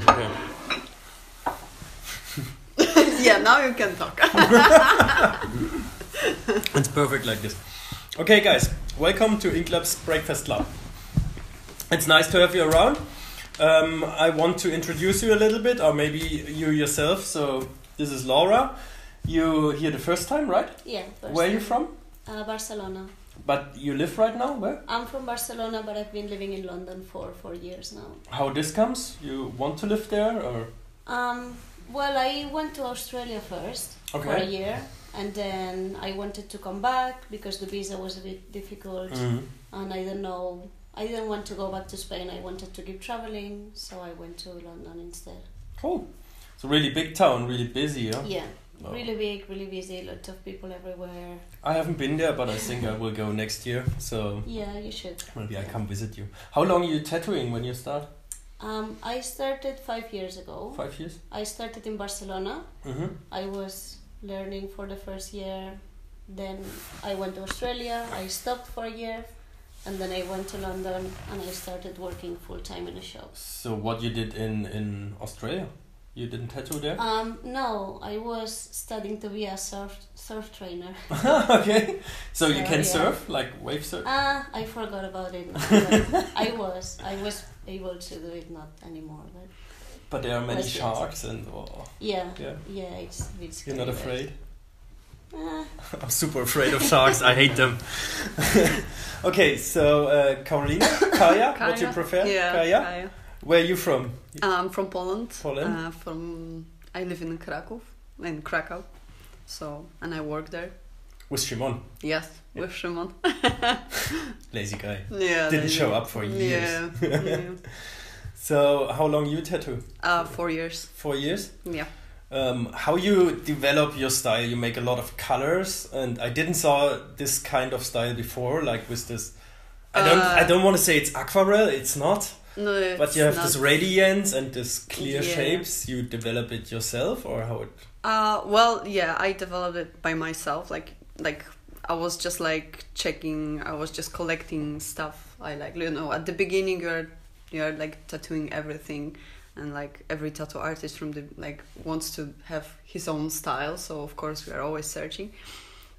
Okay. yeah, now you can talk. It's perfect like this. Okay, guys, welcome to Inklab's Breakfast Club. It's nice to have you around. Um, I want to introduce you a little bit, or maybe you yourself. So, this is Laura. You here the first time, right? Yeah. Where are you from? Uh, Barcelona. But you live right now. Where? I'm from Barcelona, but I've been living in London for four years now. How this comes? You want to live there, or Um, well, I went to Australia first for a year, and then I wanted to come back because the visa was a bit difficult, Mhm. and I don't know. I didn't want to go back to Spain. I wanted to keep traveling, so I went to London instead. cool? It's a really big town, really busy. Yeah. Yeah, Oh. really big, really busy. Lots of people everywhere. I haven't been there, but I think I will go next year. So Yeah, you should. maybe I come visit you. How long are you tattooing when you start? Um, I started five years ago. Five years. I started in Barcelona. Mm-hmm. I was learning for the first year. Then I went to Australia. I stopped for a year. And then I went to London and I started working full time in a shop. So what you did in in Australia? You didn't tattoo there? Um, no, I was studying to be a surf surf trainer. okay. So you can yeah. surf like wave surf. Ah, I forgot about it. I was, I was able to do it, not anymore. But But there are many was it? sharks and oh, yeah, yeah. yeah, it's a bit You're not afraid? Ah, I'm super afraid of sharks. I hate them. okay, so uh, Carolina, Kaya, what you prefer? Yeah, Kaya. Kaya. Where are you from? I'm from Poland. Poland? Uh, from I live in Krakow, in Krakow. So and I work there. With Shimon, Yes, with Shimon. lazy guy. Yeah. Didn't they- show up for years. Yeah. yeah. So how long you tattoo? Uh, four years. Four years. Yeah. um, how you develop your style you make a lot of colors and i didn't saw this kind of style before like with this i don't Uh, i don't want to say it's aquarelle it's not No, but you have not. this radiance and this clear Yeah. shapes you develop it yourself or how it Uh, well, yeah, I developed it by myself. Like, like I was just like checking. I was just collecting stuff. I like, you know, at the beginning you're you're like tattooing everything, and like every tattoo artist from the like wants to have his own style. So of course we are always searching.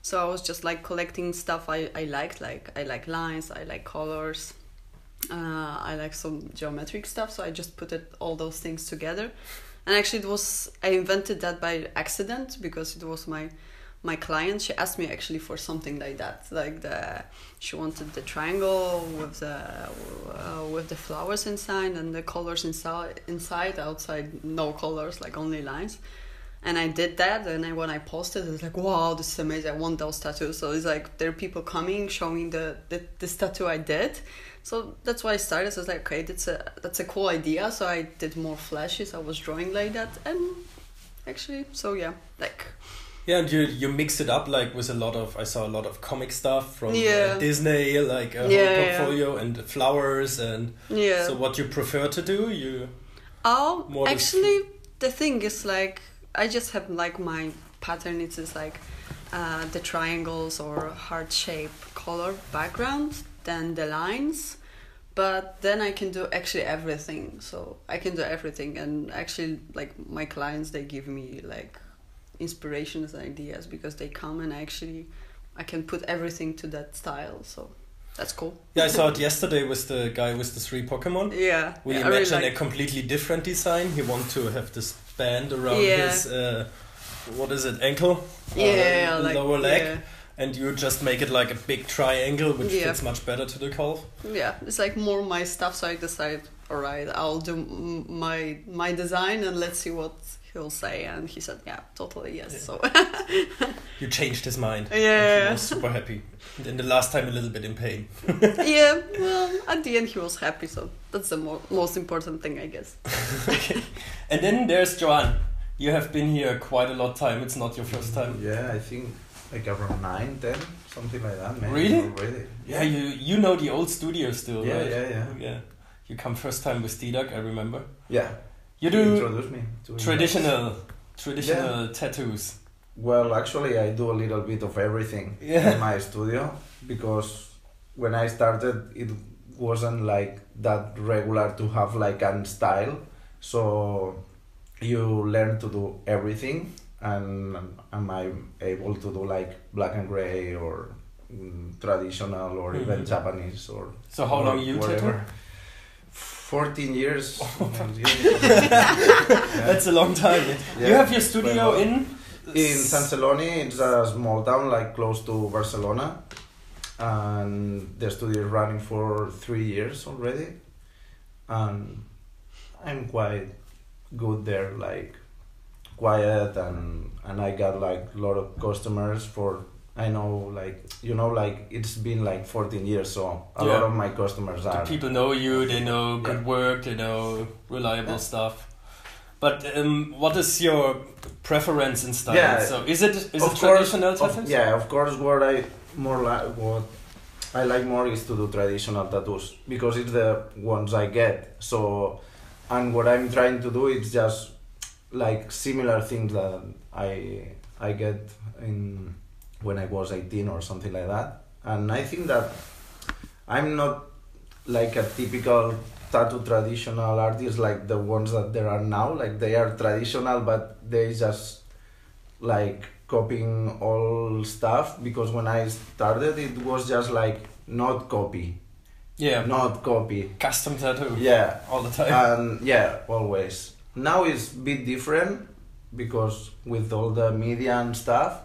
So I was just like collecting stuff I I liked. Like I like lines. I like colors. Uh, I like some geometric stuff. So I just put it all those things together and actually it was i invented that by accident because it was my my client she asked me actually for something like that like the she wanted the triangle with the uh, with the flowers inside and the colors inside inside outside no colors like only lines and I did that, and then when I posted, it's like, wow, this is amazing! I want those tattoos. So it's like there are people coming, showing the, the this tattoo I did. So that's why I started. So it's like, okay, that's a that's a cool idea. So I did more flashes. I was drawing like that, and actually, so yeah, like yeah and you you mix it up like with a lot of i saw a lot of comic stuff from uh, disney like a whole Yeah, yeah. portfolio and flowers and yeah. so what you prefer to do you Oh, More actually, the thing is like I just have like my pattern. It's just like uh, the triangles or heart shape color background, then the lines. But then I can do actually everything. So I can do everything, and actually, like my clients, they give me like inspirations and ideas because they come and actually I can put everything to that style. So that's cool. yeah i saw it yesterday with the guy with the three pokemon Yeah, We yeah, I really imagine like- a completely different design. He want to have this band around Yeah. his uh, what is it ankle, yeah, Uh, yeah, like, lower leg. And you just make it like a big triangle, which Yeah. fits much better to the calf. yeah it's like more my stuff so i decided all right i'll do my my design and let's see what he'll say and he said yeah totally yes Yeah. so You changed his mind. and Yeah. he was super happy. And then the last time, a little bit in pain. yeah well at the end he was happy so that's the mo- most important thing i guess okay. And then there's Joanne. You have been here quite a lot time. It's not your first time. Yeah, I think like around nine, ten, something like that. Maybe Really? Already. Yeah, you you know the old studio still, Yeah, right? yeah, yeah. Yeah. You come first time with Didak, I remember. Yeah. You do Introduce me to traditional traditional tattoos. Well, actually, I do a little bit of everything Yeah. in my studio because when I started, it wasn't like that regular to have like an style. So you learn to do everything, and am I able to do like black and gray or mm, traditional or even Mhm. Japanese or So how long you whatever. Fourteen years. Yeah. That's a long time. You have your studio in In Sant Celoni, it's a small town like close to Barcelona, and the studio is running for three years already, and I'm quite good there, like quiet and and I got like a lot of customers for I know like you know like it's been like 14 years so a lot of my customers The are people know you, they know good Yeah. work, they know reliable Yeah. stuff. But um, what is your preference in style? Yeah, so is it is of it course, traditional of- tattoos? yeah, of course. What I more like what I like more is to do traditional tattoos because it's the ones I get. So, and what I'm trying to do is just like similar things that I I get in when I was 18 or something like that. And I think that I'm not like a typical tattoo traditional artist like the ones that there are now. Like they are traditional, but they just like copying all stuff because when I started it was just like not copy, Yeah, not copy. custom tattoo. Yeah, all the time. and yeah, always. Now it's a bit different because with all the media and stuff,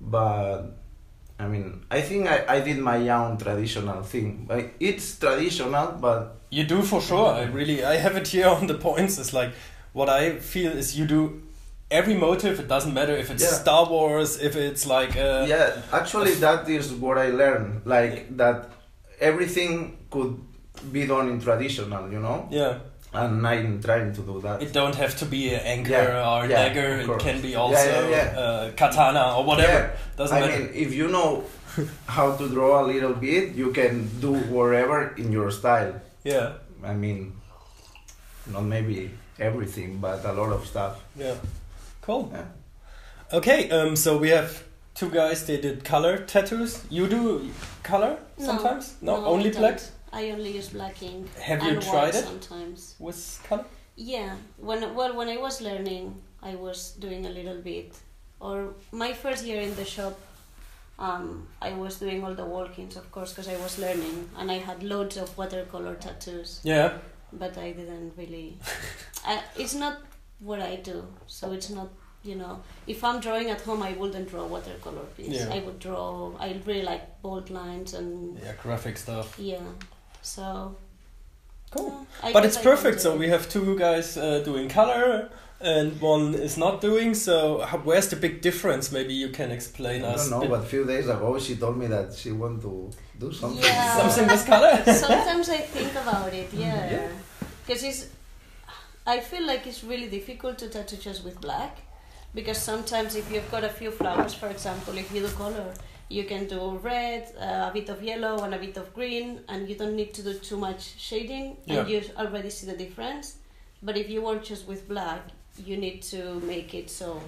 but I mean, I think I, I did my own traditional thing. Like it's traditional, but You do for sure. I really I have it here on the points. It's like what I feel is you do every motive. It doesn't matter if it's Yeah. Star Wars, if it's like uh, yeah, actually that is what I learned. Like that everything could be done in traditional, you know. yeah. And I'm trying to do that. It don't have to be an anchor Yeah, or yeah, dagger. It can be also yeah, yeah. Uh, katana or whatever. Doesn't I matter. mean, if you know how to draw a little bit, you can do whatever in your style. yeah, I mean, not maybe everything, but a lot of stuff. yeah. Cool. Yeah. Okay, um, so we have two guys. They did color tattoos. You do color No, sometimes? No, I only don't. black I only use black ink. Have you and tried white it? Sometimes. with color. Yeah. When well, when I was learning, I was doing a little bit. Or my first year in the shop, um, I was doing all the walk-ins, of course, because I was learning, and I had loads of watercolor tattoos. Yeah. But I didn't really. I, it's not what I do, so it's not. You know, if I'm drawing at home, I wouldn't draw watercolor piece. Yeah. I would draw. I really like bold lines and Yeah, graphic stuff. yeah. So. Cool. yeah, But it's I perfect. So we have two guys uh, doing color, and one is not doing. So how, where's the big difference? Maybe you can explain I us. I don't know, bit- but a few days ago she told me that she want to do something. Yeah. something with color. Sometimes I think about it, yeah. Yeah. Because it's, I feel like it's really difficult to tattoo just with black, because sometimes if you've got a few flowers, for example, if you do color, you can do red, uh, a bit of yellow, and a bit of green, and you don't need to do too much shading, and you already see the difference. But if you work just with black, you need to make it so,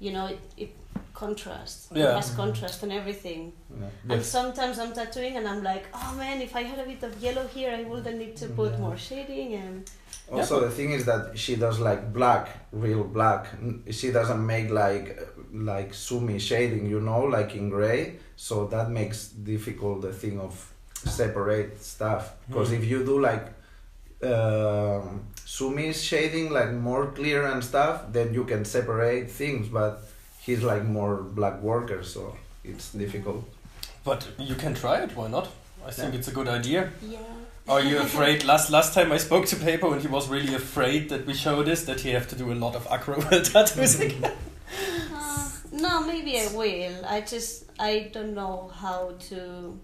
you know, it, it contrasts. Yeah. It has contrast and everything. Yeah. And Yes. sometimes I'm tattooing and I'm like, oh man, if I had a bit of yellow here, I wouldn't need to put Yeah. more shading and Also, the thing is that she does like black, real black. She doesn't make like like sumi shading, you know, like in gray. So that makes difficult the thing of separate stuff. Because Hmm. if you do like um, sumi shading, like more clear and stuff, then you can separate things. But he's like more black worker, so it's difficult. But you can try it. Why not? I think Yeah. it's a good idea. yeah. Are you afraid? last last time I spoke to Paper, and he was really afraid that we show this, that he have to do a lot of acro tattoos again. No, maybe I will. I just I don't know how to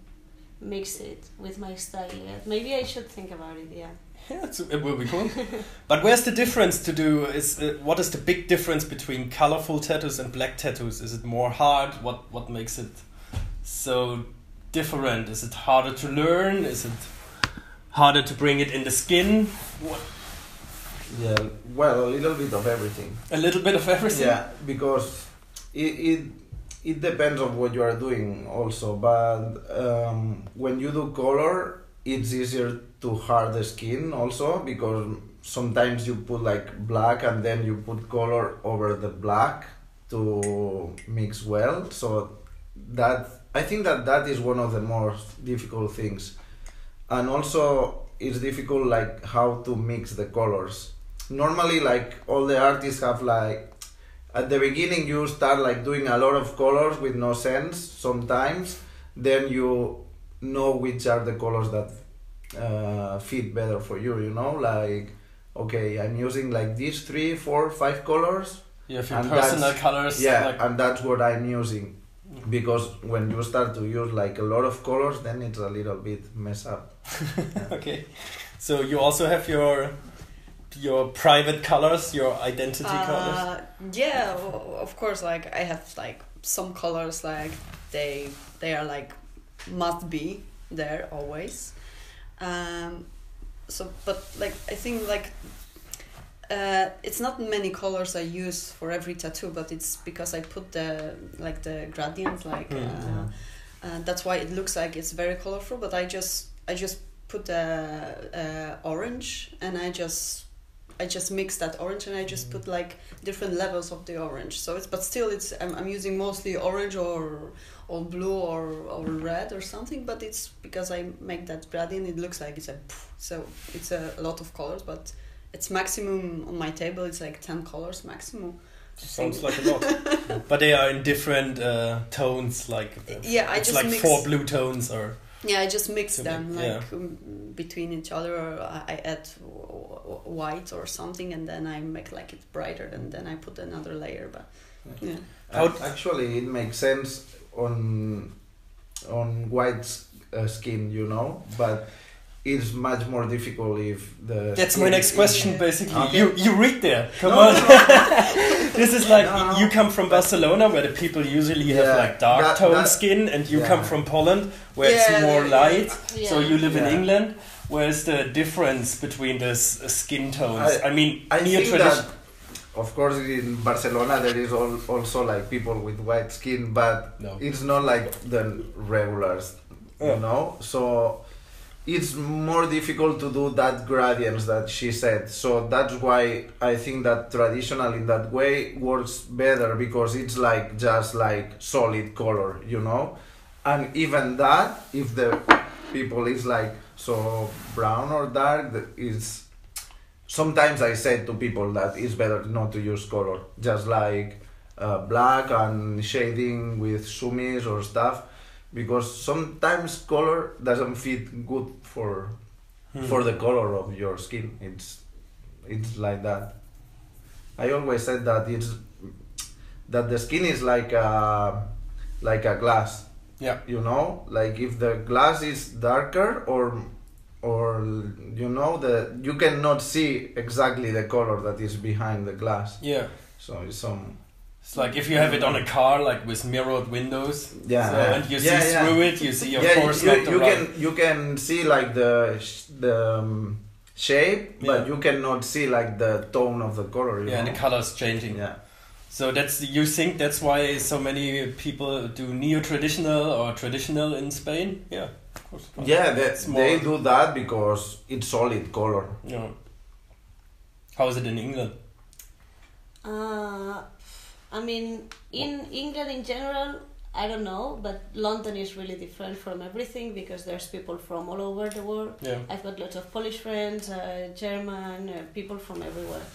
mix it with my style yet. Maybe I should think about it. Yeah. Yeah, it's, it will be cool. but where's the difference to do? Is uh, what is the big difference between colorful tattoos and black tattoos? Is it more hard? What what makes it so different? Is it harder to learn? Is it harder to bring it in the skin? What, Yeah, well, a little bit of everything. a little bit of everything. Yeah, because it, it it depends on what you are doing also. But um, when you do color, it's easier to hard the skin also because sometimes you put like black and then you put color over the black to mix well. So that I think that that is one of the most difficult things, and also it's difficult like how to mix the colors. Normally, like all the artists have like at the beginning you start like doing a lot of colors with no sense sometimes. Then you know which are the colors that uh, fit better for you you know? Like okay i'm using like these three four five colors. Your personal colors. yeah like- and that's what i'm using. Because when you start to use like a lot of colors then it's a little bit mess up. Okay. So you also have your your private colors, your identity colors. Uh, yeah, of course. Like I have like some colors like they they are like must be there always. Um, so, but like I think like uh, it's not many colors I use for every tattoo, but it's because I put the like the gradients like. Mm. Uh, uh, that's why it looks like it's very colorful. But I just I just put the uh, orange and I just I just mix that orange and I just put like different levels of the orange. So it's but still it's I'm, I'm using mostly orange or or blue or, or red or something. But it's because I make that gradient. It looks like it's a so it's a lot of colors, but it's maximum on my table. It's like ten colors maximum. Sounds like a lot. but they are in different uh, tones, like Yeah, I it's just like mix- four blue tones or Yeah, I just mix them make- like yeah. um, between each other. Or I I add w- w- white or something, and then I make like it brighter, and then I put another layer. But yeah, How- Actually, it makes sense on on white uh, skin, you know, but it's much more difficult if the. That's my next is- question, basically. Okay. You you read there. Come No, on. no, no. this is like No, no. you come from Barcelona, where the people usually have like dark that- tone that- skin, and you yeah. come from Poland, where Yeah, it's more light. Yeah. So you live in England. Where's the difference between the uh, skin tones? I, I- mean, I neo think tradition. that, of course, in Barcelona there is al- also like people with white skin, but No. it's not like the regulars, Yeah. you know. So it's more difficult to do that gradients that she said. So that's why I think that traditional in that way works better because it's like just like solid color, you know. And even that, if the people is like so brown or dark, is sometimes I said to people that it's better not to use color, just like uh, black and shading with sumis or stuff, because sometimes color doesn't fit good for Hmm. for the color of your skin. It's it's like that. I always said that it's that the skin is like a like a glass. Yeah. You know, like if the glass is darker or or you know the you cannot see exactly the color that is behind the glass. Yeah. So it's some It's like if you have it on a car, like with mirrored windows. Yeah, So, yeah. and you Yeah, see yeah. through it, you see, of yeah, course, you, like you can you can see like the the um, shape, Yeah. but you cannot see like the tone of the color. You Yeah, and know? the colors changing. yeah. So that's you think that's why so many people do neo traditional or traditional in Spain? Yeah, of course. Yeah, they, they do that because it's solid color. Yeah. How is it in England? Uh, I mean, in England in general, I don't know, but London is really different from everything because there's people from all over the world. Yeah. I've got lots of Polish friends, uh, German, uh, people from everywhere.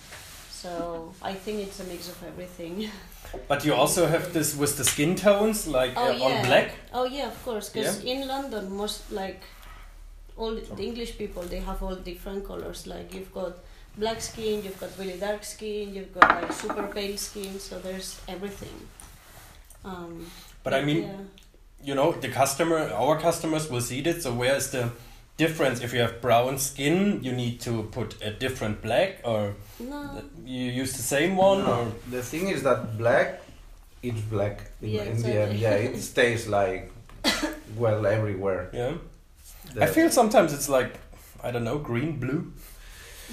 So I think it's a mix of everything. But you also have this with the skin tones, like Oh, uh, yeah. on black. Oh yeah, of course. Because in London, most like all the English people, they have all different colors. Like you've got black skin, you've got really dark skin, you've got like super pale skin. So there's everything. Um, But I mean, yeah. you know, the customer, our customers will see this. So where is the difference? If you have brown skin, you need to put a different black, or no, you use the same one, or The thing is that black, it's black in, Yeah, in the end. Yeah, it stays like well everywhere. yeah. The- I feel sometimes it's like I don't know, green, blue.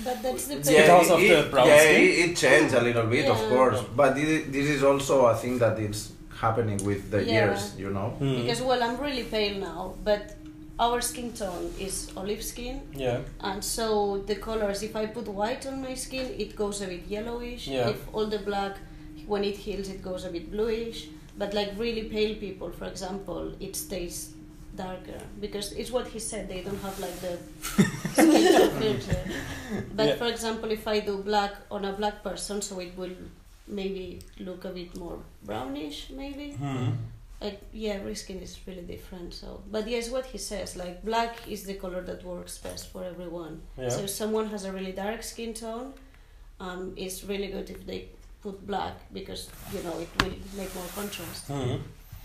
But that's the yeah, Because of it, the brown yeah, skin? it, it changed a little bit, of course. But this, this is also a thing that it's happening with the Yeah. years, you know. Hmm. Because well, I'm really pale now, but our skin tone is olive skin, Yeah. and so the colors. If I put white on my skin, it goes a bit yellowish. Yeah. If all the black, when it heals, it goes a bit bluish. But like really pale people, for example, it stays darker because it's what he said. They don't have like the filter. But Yeah. for example, if I do black on a black person, so it will maybe look a bit more brownish, maybe. Hmm. Like yeah, every skin is really different. So, but yes, what he says, like black is the color that works best for everyone. Yeah. So if someone has a really dark skin tone, um, it's really good if they put black because you know it will make more contrast. Hmm.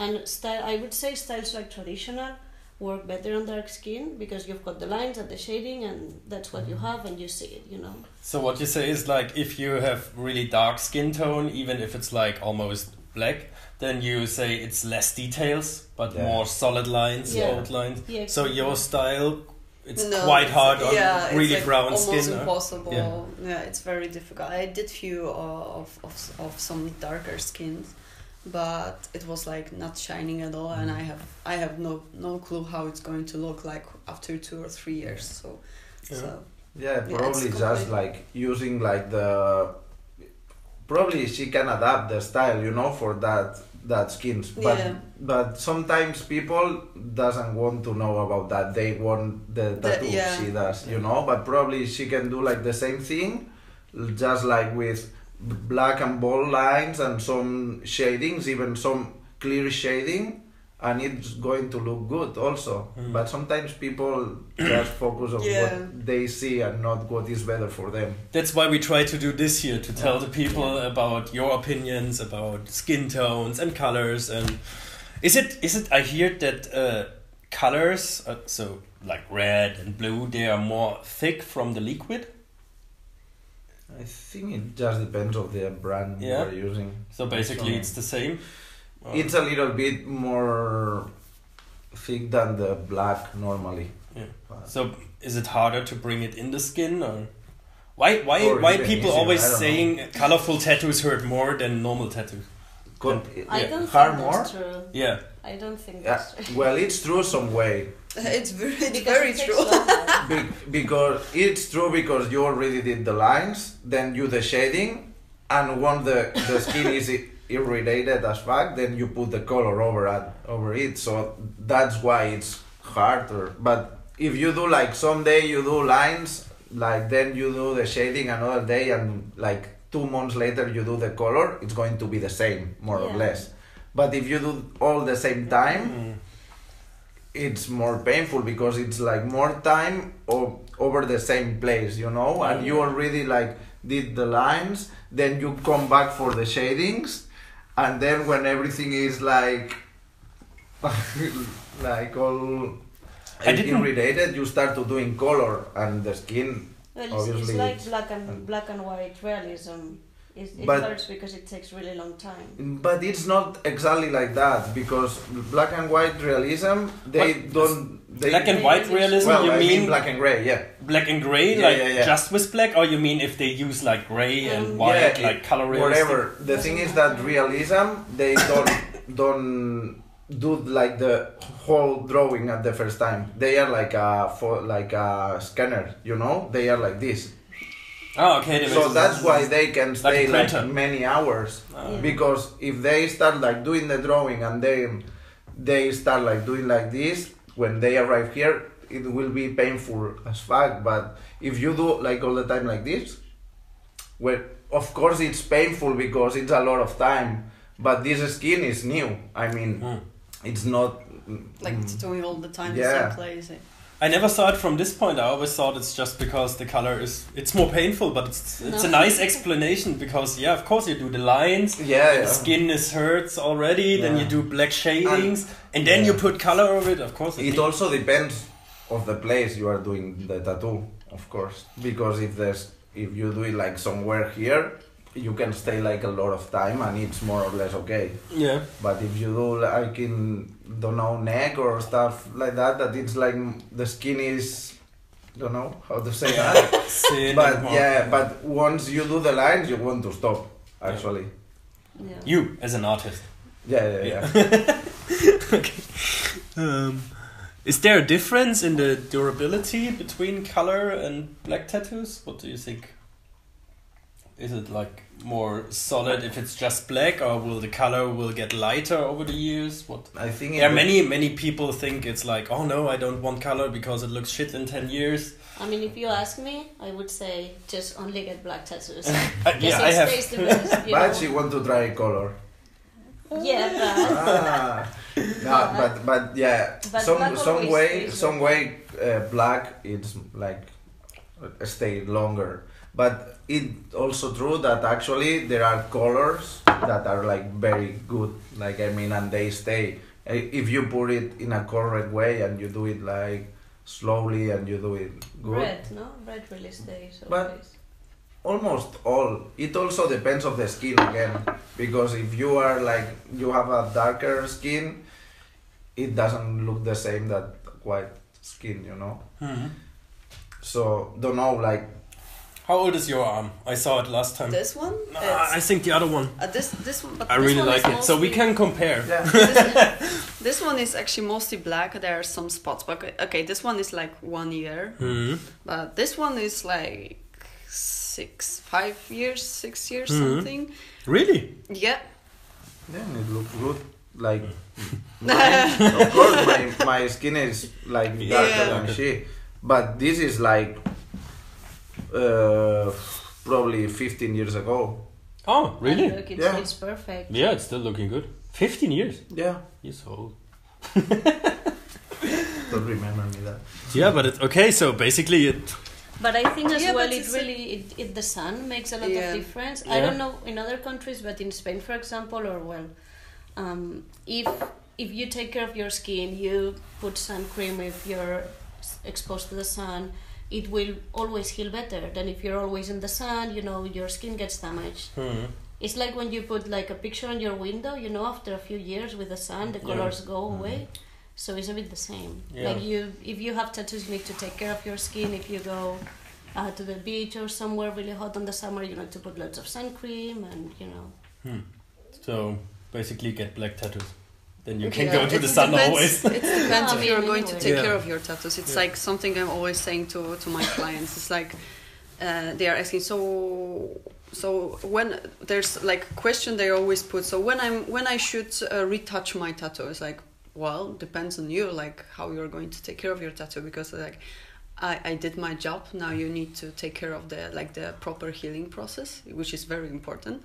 And style, I would say styles like traditional work better on dark skin because you've got the lines and the shading, and that's what you mm-hmm. have, and you see it. You know. So what you say is like if you have really dark skin tone, even if it's like almost black, then you say it's less details but Yeah. more solid lines, Yeah. outlines. Yeah. So your style, it's No, quite it's- hard on yeah, it's really like brown almost skin. huh? impossible. Yeah. Yeah. it's very difficult. I did few of, of of some darker skins, but it was like not shining at all, and mm. I have I have no no clue how it's going to look like after two or three years. So, Yeah. so Yeah, it's probably just like using like the. Probably she can adapt the style, you know, for that that skins. But Yeah. but sometimes people doesn't want to know about that. They want the The- tattoo yeah. she does, you know. But probably she can do like the same thing, just like with b- black and bold lines and some shadings, even some clear shading, and it's going to look good also. Mm. But sometimes people just focus on Yeah. what they see and not what is better for them. That's why we try to do this here to tell the people about your opinions about skin tones and colors and is it is it I hear that uh, colors uh, so like red and blue they are more thick from the liquid I think it just depends of the brand Yeah. you're using. so basically So- it's the same Or- It's a little bit more thick than the black normally. Yeah. But- So is it harder to bring it in the skin or why why Or why people easier, always saying colorful tattoos hurt more than normal tattoos? Con- I Yeah. don't Hard think more? true. Yeah. I don't think Yeah, that's true. well, it's true some way. it's very it's very it true. Be- because it's true because you already did the lines, then you the shading, and once the, the skin is i- irritated as fuck, then you put the color over it, over it. So that's why it's harder. But if you do like someday you do lines, like then you do the shading another day, and like two months later you do the color, it's going to be the same more or less. But if you do all the same time, Mm. it's more painful because it's like more time o- over the same place you know and you already like did the lines then you come back for the shadings and then when everything is like like all I didn't- irritated you start to doing color and the skin Well, it's, it's like black and black and white realism. It, it But- hurts because it takes really long time. but it's not exactly like that because black and white realism they What? don't they Black and white realism well you I mean, mean black and gray yeah black and gray Yeah, like yeah, yeah. just with black or you mean if they use like gray and Um, white Yeah, like it- color realistic? whatever. The thing is that realism they don't don't do like the whole drawing at the first time. They are like a for like a scanner, you know. They are like this. Oh, okay. they So make- that's why they can stay like, printer. many hours. Yeah. because if they start like doing the drawing and then they start like doing like this when they arrive here it will be painful as fuck but if you do like all the time like this well of course it's painful because it's a lot of time but this skin is new i mean Mm. It's not like mm, doing all the time Yeah. the same place. I never saw it from this point. I always thought it's just because the color is it's more painful, but it's it's No. a nice explanation because yeah, of course you do the lines. yeah, The skin is hurts already. Then you do black shadings, and, then yeah. you put color over it. Of course, It also depends of the place you are doing the tattoo, of course. Because if there's if you do it like somewhere here, you can stay like a lot of time and it's more or less okay. yeah. But if you do like in don't know neck or stuff like that, that it's like the skin is don't know how to say that. But and yeah, but once you do the lines, you want to stop. Actually, Yeah. you as an artist. yeah, yeah, yeah. okay. Um, Is there a difference in the durability between color and black tattoos? What do you think? Is it like more solid if it's just black, or will the color will get lighter over the years? What? I think Yeah, it- many many people think it's like, oh no, I don't want color because it looks shit in ten years. I mean, if you ask me, I would say just only get black tattoos. Uh, Because yeah, I have. stays the best. You But know? she want to try color. Yeah, but ah, no, but but yeah, But some some way some way uh, black it's like uh, stay longer. But it also true that actually there are colors that are like very good. Like I mean, and they stay. If you put it in a correct way and you do it like slowly and you do it good. red, no, red really stays But- almost all it also depends of the skin again because if you are like you have a darker skin it doesn't look the same that white skin you know Mhm. so don't know like How old is your arm? I saw it last time. This one? I think the other one. uh, this this one, but I this really one like it. So we can compare. yeah this, this one is actually mostly black. There are some spots, but okay, okay, this one is like one year, Mhm. but this one is like six, five years, six years, Mhm. something. Really? Yeah, yeah it looks good like mine, of course my, my skin is like darker Yeah. than she but this is like uh, probably 15 years ago Oh, really? And look, it's, Yeah. it's perfect. Yeah, it's still looking good. 15 years. yeah You're old. don't remember me that Yeah, but it's okay. So basically, it. But I think as Yeah, well, it it's- really it, it the sun makes a lot Yeah. of difference. Yeah. I don't know in other countries, but in Spain, for example, or well, um, if if you take care of your skin, you put sun cream if you're exposed to the sun, it will always heal better than if you're always in the sun. You know, your skin gets damaged. Hmm. It's like when you put like a picture on your window. You know, after a few years with the sun, the Yeah. colors go away. So it's a bit the same. Yeah. Like you, if you have tattoos, you need to take care of your skin. If you go uh, to the beach or somewhere really hot in the summer, you need to put lots of sun cream and you know. Hmm. So basically, get black tattoos. Then you can Yeah, go to it the sun depends- always. It depends I if mean, you're going to take Yeah. care of your tattoos. It's Yeah. like something I'm always saying to, to my clients. It's like uh, they are asking, so so when there's like question they always put. So when I'm when I should uh, retouch my tattoo, it's like well depends on you, like how you're going to take care of your tattoo because like. I, I did my job. Now you need to take care of the like the proper healing process, which is very important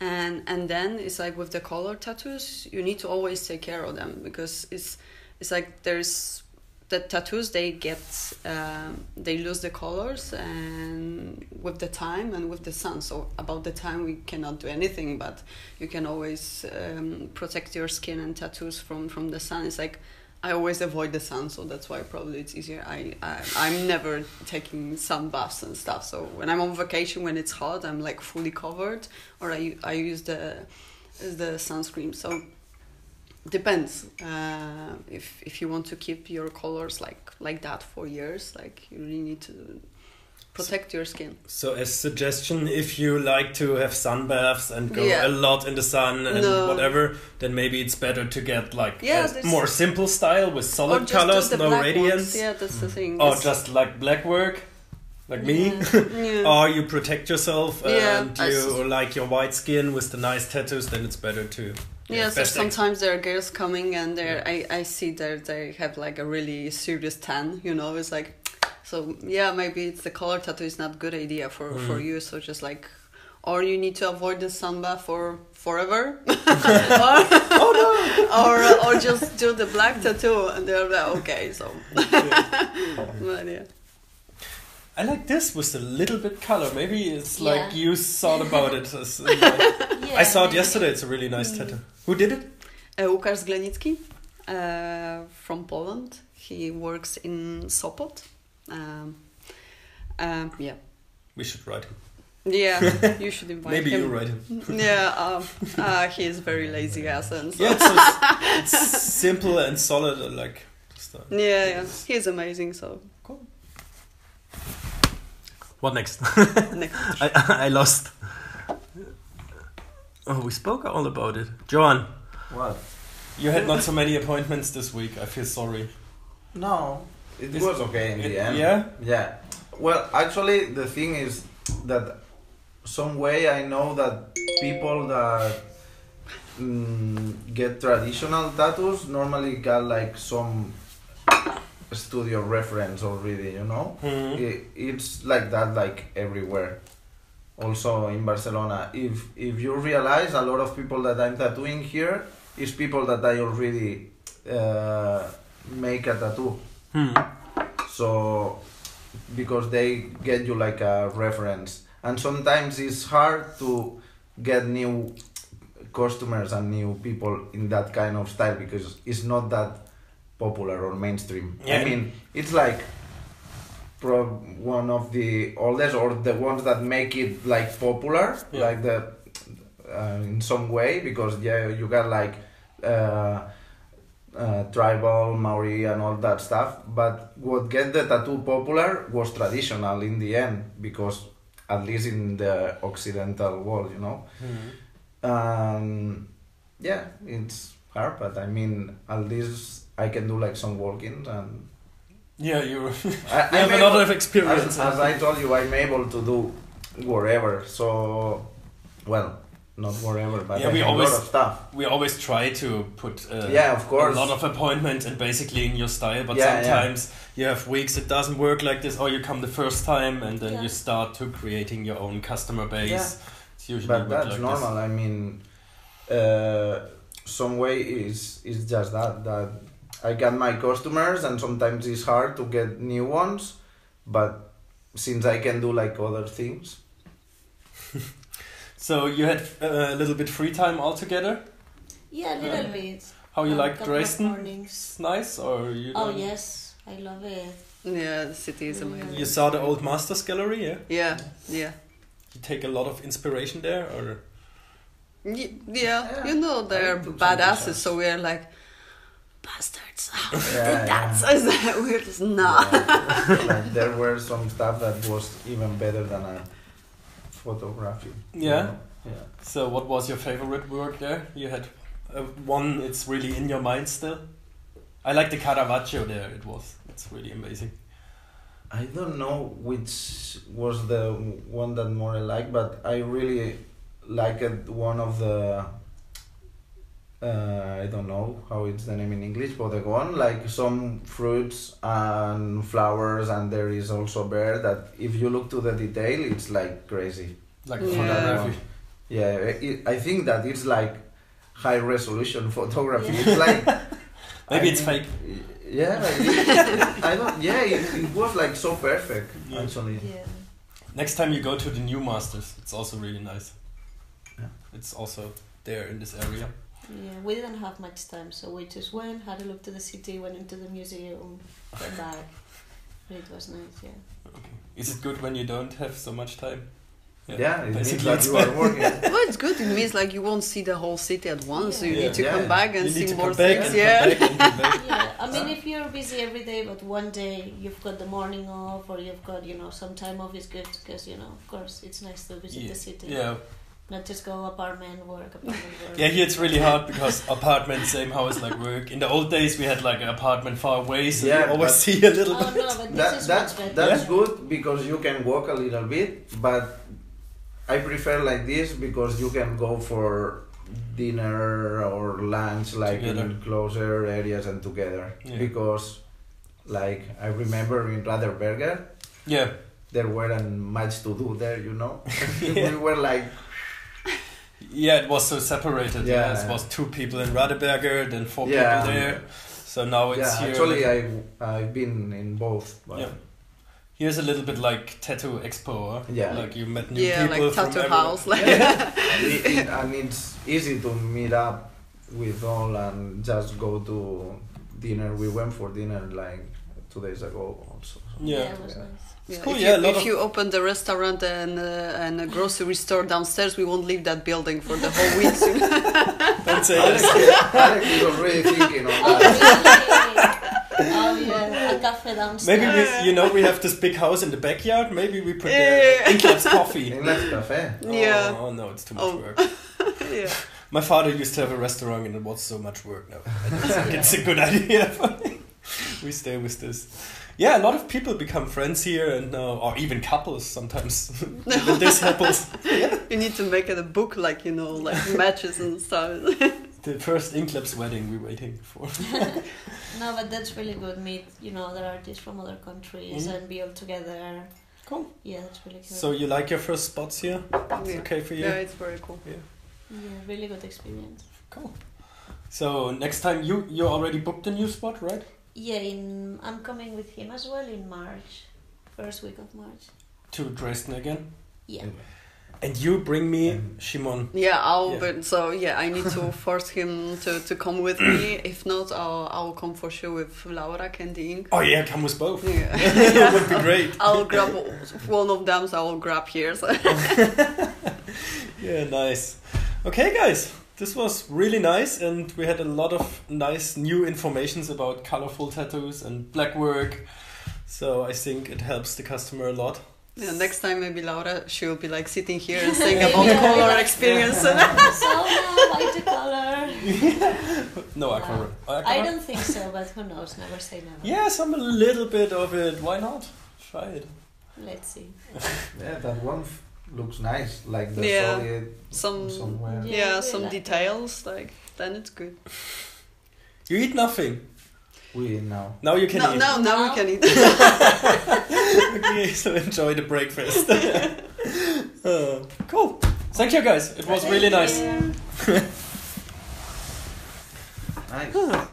and and then it's like with the color tattoos you need to always take care of them because it's it's like there's the tattoos they get um, they lose the colors and with the time and with the sun. So about the time we cannot do anything but you can always um, protect your skin and tattoos from from the sun. It's like I always avoid the sun, so that's why probably it's easier. I, I I'm never taking sun baths and stuff. So when I'm on vacation, when it's hot, I'm like fully covered, or I I use the the sunscreen. So depends. Uh, if if you want to keep your colors like like that for years, like you really need to protect your skin. So, as suggestion, if you like to have sun baths and go Yeah. a lot in the sun and No. whatever, then maybe it's better to get like Yeah, a more simple style with solid colors, no radiance, Ones. Yeah, that's the thing. or It's- just like black work, like me. yeah. or you protect yourself and you like your white skin with the nice tattoos, then it's better to. Yeah, so sometimes there are girls coming and I, I see that they have like a really serious tan, you know, it's like so yeah, maybe it's the color tattoo is not good idea for, Mm. for you. So just like or you need to avoid the samba for forever. or, Oh, or or just do the black tattoo and they're like, okay, so but yeah. I like this with a little bit color. Maybe it's like you thought about it. as- uh, Yeah, I saw it yesterday. It's a really nice Mm. tattoo. Who did it? Uh, Łukasz Zglenicki uh, from Poland. He works in Sopot. Um, um, yeah. We should write him. Yeah, you should invite Maybe him. you write him. Yeah, um, uh, he is very lazy ass and so. Yeah, it's, so- it's simple and solid. I like the style. yeah, yeah, he is amazing. So cool. What next? next. I, I lost. Oh, we spoke all about it. Johan, what you had not so many appointments this week. I feel sorry. No, it was okay in the end. yeah? Yeah. Well, actually, the thing is that some way I know that people that mm, get traditional tattoos normally got like some studio reference already, you know? Mhm. I it's like that like everywhere. Also in Barcelona, if if you realize a lot of people that I'm tattooing here is people that I already uh, make a tattoo. Hmm. So because they get you like a reference, and sometimes it's hard to get new customers and new people in that kind of style because it's not that popular or mainstream. Yeah. I mean, it's like pro one of the oldest or the ones that make it like popular, Yeah. like the uh, in some way because yeah, you got like. Uh, uh, tribal, Maori, and all that stuff. But what get the tattoo popular was traditional in the end, because at least in the Occidental world, you know. Mhm. Um, yeah, it's hard, but I mean, at least I can do like some walk-ins, and Yeah, you I, have a lot of experience. as, as I told you, I'm able to do wherever. So, well, not wherever, but Yeah, we always- a lot of stuff. we always try to put uh, Yeah, of course. a lot of appointments and basically in your style, but Yeah, yeah. sometimes you have weeks it doesn't work like this, or you come the first time and then Yeah. you start to creating your own customer base. Yeah. It's usually but that's like normal i mean uh, some way is is just that that i got my customers and sometimes it's hard to get new ones but since i can do like other things This. So you had uh, a little bit free time altogether. Yeah, a little Uh, bit. How you Um, like Dresden? mornings. It's nice, or you? Oh yes, I love it. Yeah, the city is amazing. You saw the old Masters Gallery, yeah? Yeah, yeah. You take a lot of inspiration there, or Y- yeah, Yeah, you know they're badasses, so we're like bastards. How did Yeah, that? yeah. we're just nah. Yeah. like there were some stuff that was even better than a photography you Yeah? know? yeah so. What was your favorite work there? You had uh, one. It's really in your mind still. I like the Caravaggio there. It was. It's really amazing. I don't know which was the one that more I like, but I really liked one of the. Uh, I don't know how it's the name in English, bodegon, like some fruits and flowers, and there is also bear. That if you look to the detail, it's like crazy. Like Yeah. photography. Yeah, it, I think that it's like high resolution photography. It's like Maybe I it's mean, fake. Yeah, it, I don't. Yeah, it, it was like so perfect Yeah. actually. Yeah. Next time you go to the new Masters, it's also really nice. Yeah. It's also there in this area. Yeah, we didn't have much time, so we just went, had a look to the city, went into the museum, came back. But it was nice, yeah. Okay. Is it good when you don't have so much time? Yeah, it means basically that it's you are working. well, it's good. It means like you won't see the whole city at once, so you Yeah. need to Yeah. come back and you see more things. Yeah. come back and come back. Yeah, I mean, if you're busy every day, but one day you've got the morning off, or you've got, you know, some time off is good because, you know, of course, it's nice to visit Yeah. the city. Yeah, Not just go apartment work, apartment work. yeah. Here it's really hard because apartment, same house like work. In the old days, we had like an apartment far away, so Yeah, you always but- see a little Oh bit. no, but this that, is that's much better. that's Yeah. good because you can walk a little bit, but I prefer like this because you can go for dinner or lunch like Together. in closer areas and together. Yeah. Because like I remember in Radeberger Yeah, there weren't much to do there, you know. Yeah. we were like yeah. It was so separated. Yeah, Yeah. it was two people in Radeberger, then four Yeah. people there. So now it's yeah, here. actually like- I I've been in both. But Yeah. Here's a little bit like tattoo expo. Huh? Yeah. like you met new Yeah, people like from tattoo everywhere. house. Like It- it- and it's easy to meet up with all and just go to dinner. We went for dinner like two days ago also. Yeah. it Yeah. nice. Yeah, cool, if yeah, a you, lot if of- you open the restaurant and uh, and a grocery store downstairs, we won't leave that building for the whole week. soon. Don't say Alex, yes. Alex is already thinking of Oh, that. oh, yeah, a cafe downstairs. Maybe we, you know, we have this big house in the backyard. Maybe we put Yeah. the Inklabs coffee. In Let's Cafe. Yeah. Oh, oh, no, it's too much Oh. work. yeah. My father used to have a restaurant, and it was so much work now. I don't it's a good idea. for me. we stay with this. Yeah, a lot of people become friends here, and uh, or even couples sometimes. even this happens. You need to make it a book, like you know, like matches and stuff. The first Inklabs wedding we're waiting for. No, but that's really good. Meet you know other artists from other countries Mhm. and be all together. Cool. Yeah, that's really cool. So you like your first spots here? It's Yeah. okay for you? Yeah, it's very cool. Yeah. yeah, really good experience. Cool. So next time you you already booked a new spot, right? Yeah, in I'm coming with him as well in March, first week of March. To Dresden again. Yeah. And you bring me And- Shimon. Yeah, I'll. Yeah. But so yeah, I need to force him to, to come with me. If not, I'll I'll come for sure with Laura Candy Ink. Oh yeah, come with both. Yeah. that would be great. I'll grab one of them, so I'll grab here. Yeah, nice. Okay, guys, this was really nice, and we had a lot of nice new informations about colorful tattoos and black work. So I think it helps the customer a lot. Yeah, next time maybe Laura she'll be like sitting here and saying about color experience. so uh, now white the color. No, aquarelle. I uh, don't think so, but who knows? Never say never. Yeah, some a little bit of it. Why not? Try it. Let's see. Yeah, that one f- looks nice, like the Yeah. solid some somewhere. Yeah, yeah, some like that. details like then it's good. You eat nothing. We eat now. Now you can No, eat. no, now we can eat. okay, so enjoy the breakfast. Uh, cool. Thank you, guys. It was really nice. Nice.